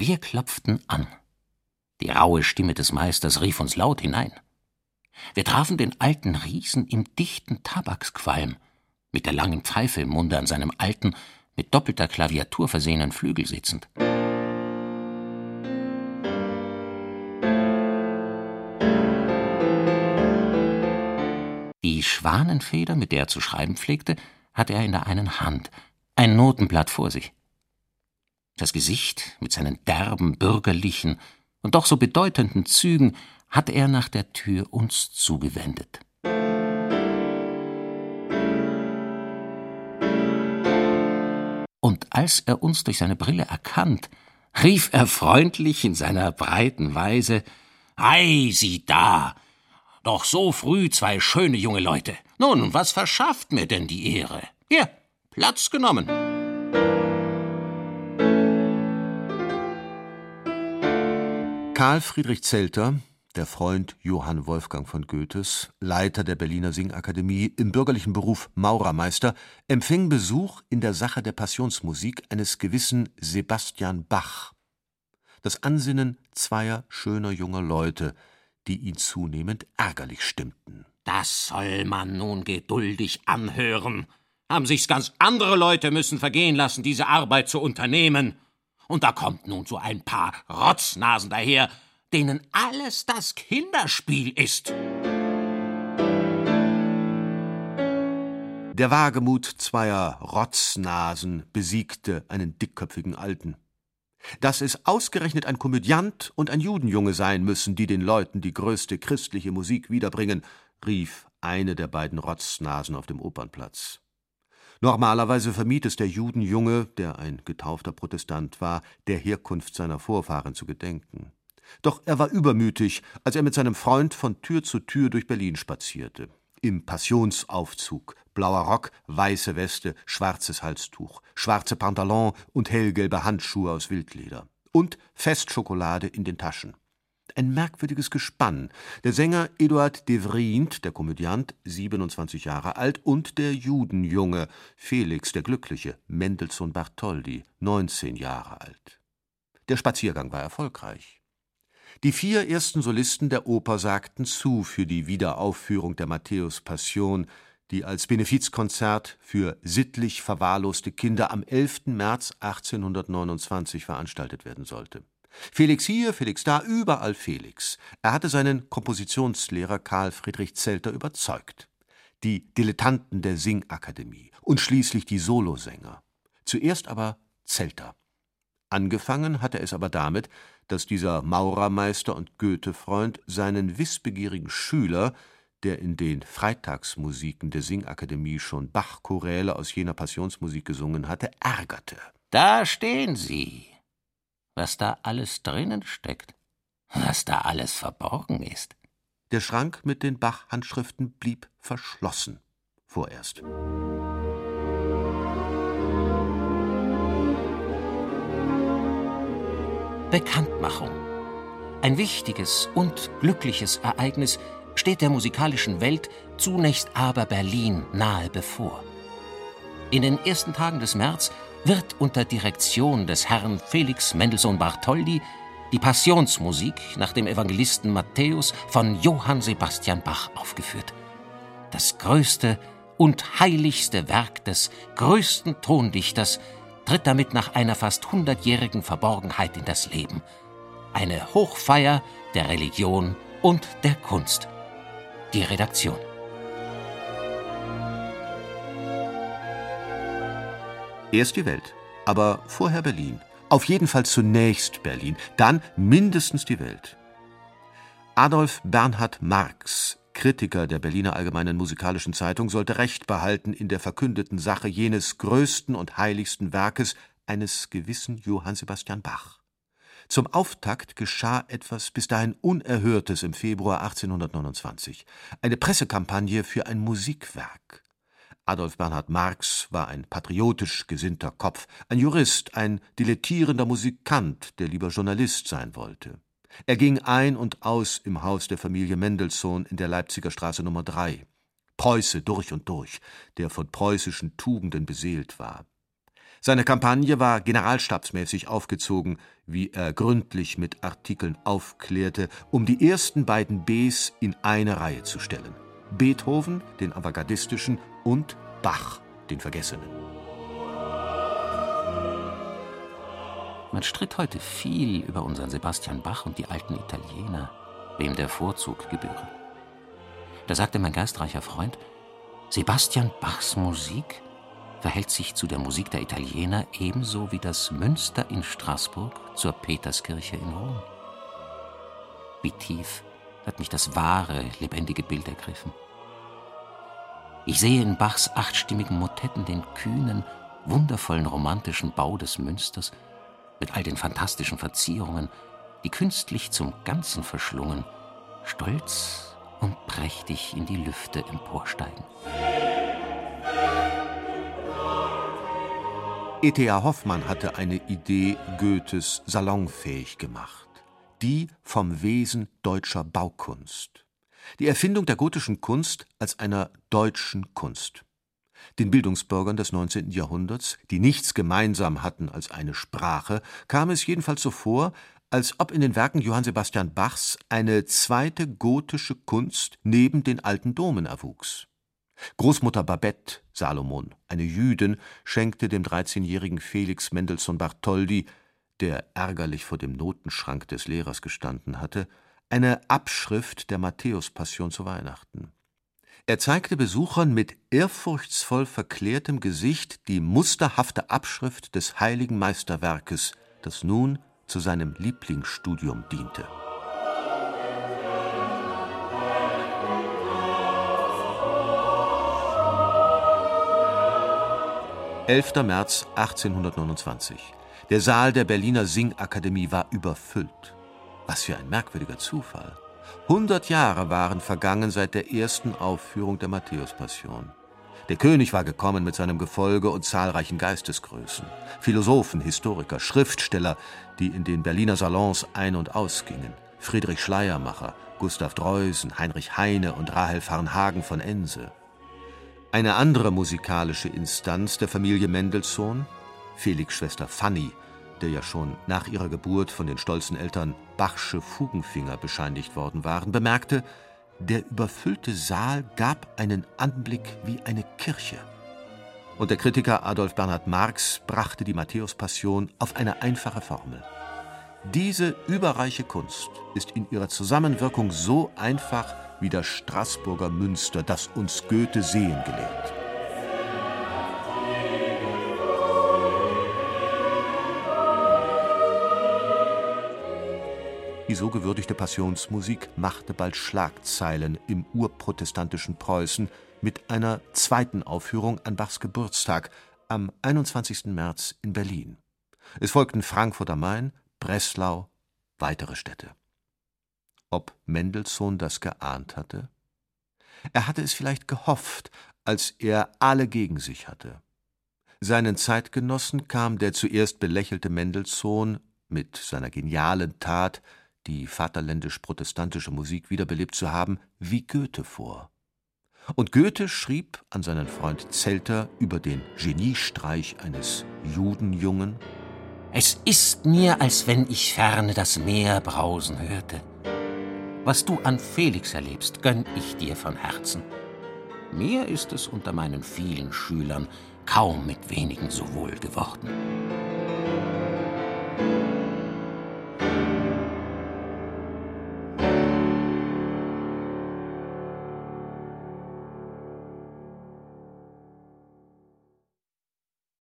Wir klopften an. Die raue Stimme des Meisters rief uns laut hinein. Wir trafen den alten Riesen im dichten Tabaksqualm, mit der langen Pfeife im Munde an seinem alten, mit doppelter Klaviatur versehenen Flügel sitzend. Die Schwanenfeder, mit der er zu schreiben pflegte, hatte er in der einen Hand, ein Notenblatt vor sich. Das Gesicht mit seinen derben, bürgerlichen und doch so bedeutenden Zügen hatte er nach der Tür uns zugewendet. Und als er uns durch seine Brille erkannt, rief er freundlich in seiner breiten Weise Ei, sieh da. Doch so früh zwei schöne junge Leute. Nun, was verschafft mir denn die Ehre? Hier, Platz genommen. Karl Friedrich Zelter, der Freund Johann Wolfgang von Goethes, Leiter der Berliner Singakademie, im bürgerlichen Beruf Maurermeister, empfing Besuch in der Sache der Passionsmusik eines gewissen Sebastian Bach. Das Ansinnen zweier schöner junger Leute, die ihn zunehmend ärgerlich stimmten. Das soll man nun geduldig anhören. Haben sich's ganz andere Leute müssen vergehen lassen, diese Arbeit zu unternehmen. Und da kommt nun so ein paar Rotznasen daher, denen alles das Kinderspiel ist. Der Wagemut zweier Rotznasen besiegte einen dickköpfigen Alten. Dass es ausgerechnet ein Komödiant und ein Judenjunge sein müssen, die den Leuten die größte christliche Musik wiederbringen, rief eine der beiden Rotznasen auf dem Opernplatz. Normalerweise vermied es der Judenjunge, der ein getaufter Protestant war, der Herkunft seiner Vorfahren zu gedenken. Doch er war übermütig, als er mit seinem Freund von Tür zu Tür durch Berlin spazierte. Im Passionsaufzug, blauer Rock, weiße Weste, schwarzes Halstuch, schwarze Pantalon und hellgelbe Handschuhe aus Wildleder. Und Festschokolade in den Taschen. Ein merkwürdiges Gespann. Der Sänger Eduard de Vriend, der Komödiant, 27 Jahre alt, und der Judenjunge Felix der Glückliche, Mendelssohn Bartholdy, 19 Jahre alt. Der Spaziergang war erfolgreich. Die vier ersten Solisten der Oper sagten zu für die Wiederaufführung der Matthäus-Passion, die als Benefizkonzert für sittlich verwahrloste Kinder am 11. März 1829 veranstaltet werden sollte. Felix hier, Felix da, überall Felix. Er hatte seinen Kompositionslehrer Karl Friedrich Zelter überzeugt. Die Dilettanten der Singakademie und schließlich die Solosänger. Zuerst aber Zelter. Angefangen hatte es aber damit, dass dieser Maurermeister und Goethe-Freund seinen wissbegierigen Schüler, der in den Freitagsmusiken der Singakademie schon Bach-Choräle aus jener Passionsmusik gesungen hatte, ärgerte. Da stehen Sie. Was da alles drinnen steckt, was da alles verborgen ist. Der Schrank mit den Bach-Handschriften blieb verschlossen, vorerst. Bekanntmachung. Ein wichtiges und glückliches Ereignis steht der musikalischen Welt, zunächst aber Berlin, nahe bevor. In den ersten Tagen des März wird unter Direktion des Herrn Felix Mendelssohn Bartholdy die Passionsmusik nach dem Evangelisten Matthäus von Johann Sebastian Bach aufgeführt. Das größte und heiligste Werk des größten Tondichters, tritt damit nach einer fast hundertjährigen Verborgenheit in das Leben. Eine Hochfeier der Religion und der Kunst. Die Redaktion. Erst die Welt, aber vorher Berlin. Auf jeden Fall zunächst Berlin, dann mindestens die Welt. Adolf Bernhard Marx Kritiker der Berliner Allgemeinen Musikalischen Zeitung sollte Recht behalten in der verkündeten Sache jenes größten und heiligsten Werkes eines gewissen Johann Sebastian Bach. Zum Auftakt geschah etwas bis dahin Unerhörtes im Februar 1829. Eine Pressekampagne für ein Musikwerk. Adolf Bernhard Marx war ein patriotisch gesinnter Kopf, ein Jurist, ein dilettierender Musikant, der lieber Journalist sein wollte. Er ging ein und aus im Haus der Familie Mendelssohn in der Leipziger Straße Nummer 3. Preuße durch und durch, der von preußischen Tugenden beseelt war. Seine Kampagne war generalstabsmäßig aufgezogen, wie er gründlich mit Artikeln aufklärte, um die ersten beiden Bs in eine Reihe zu stellen: Beethoven, den avantgardistischen, und Bach, den Vergessenen. Man stritt heute viel über unseren Sebastian Bach und die alten Italiener, wem der Vorzug gebühre. Da sagte mein geistreicher Freund, Sebastian Bachs Musik verhält sich zu der Musik der Italiener ebenso wie das Münster in Straßburg zur Peterskirche in Rom. Wie tief hat mich das wahre, lebendige Bild ergriffen. Ich sehe in Bachs achtstimmigen Motetten den kühnen, wundervollen romantischen Bau des Münsters mit all den fantastischen Verzierungen, die künstlich zum Ganzen verschlungen, stolz und prächtig in die Lüfte emporsteigen. E.T.A. Hoffmann hatte eine Idee Goethes salonfähig gemacht. Die vom Wesen deutscher Baukunst. Die Erfindung der gotischen Kunst als einer deutschen Kunst. Den Bildungsbürgern des 19. Jahrhunderts, die nichts gemeinsam hatten als eine Sprache, kam es jedenfalls so vor, als ob in den Werken Johann Sebastian Bachs eine zweite gotische Kunst neben den alten Domen erwuchs. Großmutter Babette Salomon, eine Jüdin, schenkte dem 13-jährigen Felix Mendelssohn Bartholdy, der ärgerlich vor dem Notenschrank des Lehrers gestanden hatte, eine Abschrift der Matthäus-Passion zu Weihnachten. Er zeigte Besuchern mit ehrfurchtsvoll verklärtem Gesicht die musterhafte Abschrift des heiligen Meisterwerkes, das nun zu seinem Lieblingsstudium diente. 11. März 1829. Der Saal der Berliner Singakademie war überfüllt. Was für ein merkwürdiger Zufall. Hundert Jahre waren vergangen seit der ersten Aufführung der Matthäus-Passion. Der König war gekommen mit seinem Gefolge und zahlreichen Geistesgrößen, Philosophen, Historiker, Schriftsteller, die in den Berliner Salons ein- und ausgingen. Friedrich Schleiermacher, Gustav Dreusen, Heinrich Heine und Rahel Varnhagen von Ense. Eine andere musikalische Instanz der Familie Mendelssohn, Felix Schwester Fanny, der ja schon nach ihrer Geburt von den stolzen Eltern Bachsche Fugenfinger bescheinigt worden waren, bemerkte, der überfüllte Saal gab einen Anblick wie eine Kirche. Und der Kritiker Adolf Bernhard Marx brachte die Matthäus-Passion auf eine einfache Formel. Diese überreiche Kunst ist in ihrer Zusammenwirkung so einfach wie das Straßburger Münster, das uns Goethe sehen gelehrt. Die so gewürdigte Passionsmusik machte bald Schlagzeilen im urprotestantischen Preußen mit einer zweiten Aufführung an Bachs Geburtstag am 21. März in Berlin. Es folgten Frankfurt am Main, Breslau, weitere Städte ob Mendelssohn das geahnt hatte? Er hatte es vielleicht gehofft, als er alle gegen sich hatte. Seinen Zeitgenossen kam der zuerst belächelte Mendelssohn mit seiner genialen Tat, die vaterländisch-protestantische Musik wiederbelebt zu haben, wie Goethe vor. Und Goethe schrieb an seinen Freund Zelter über den Geniestreich eines Judenjungen Es ist mir, als wenn ich ferne das Meer brausen hörte. Was du an Felix erlebst, gönn ich dir von Herzen. Mir ist es unter meinen vielen Schülern kaum mit wenigen so wohl geworden.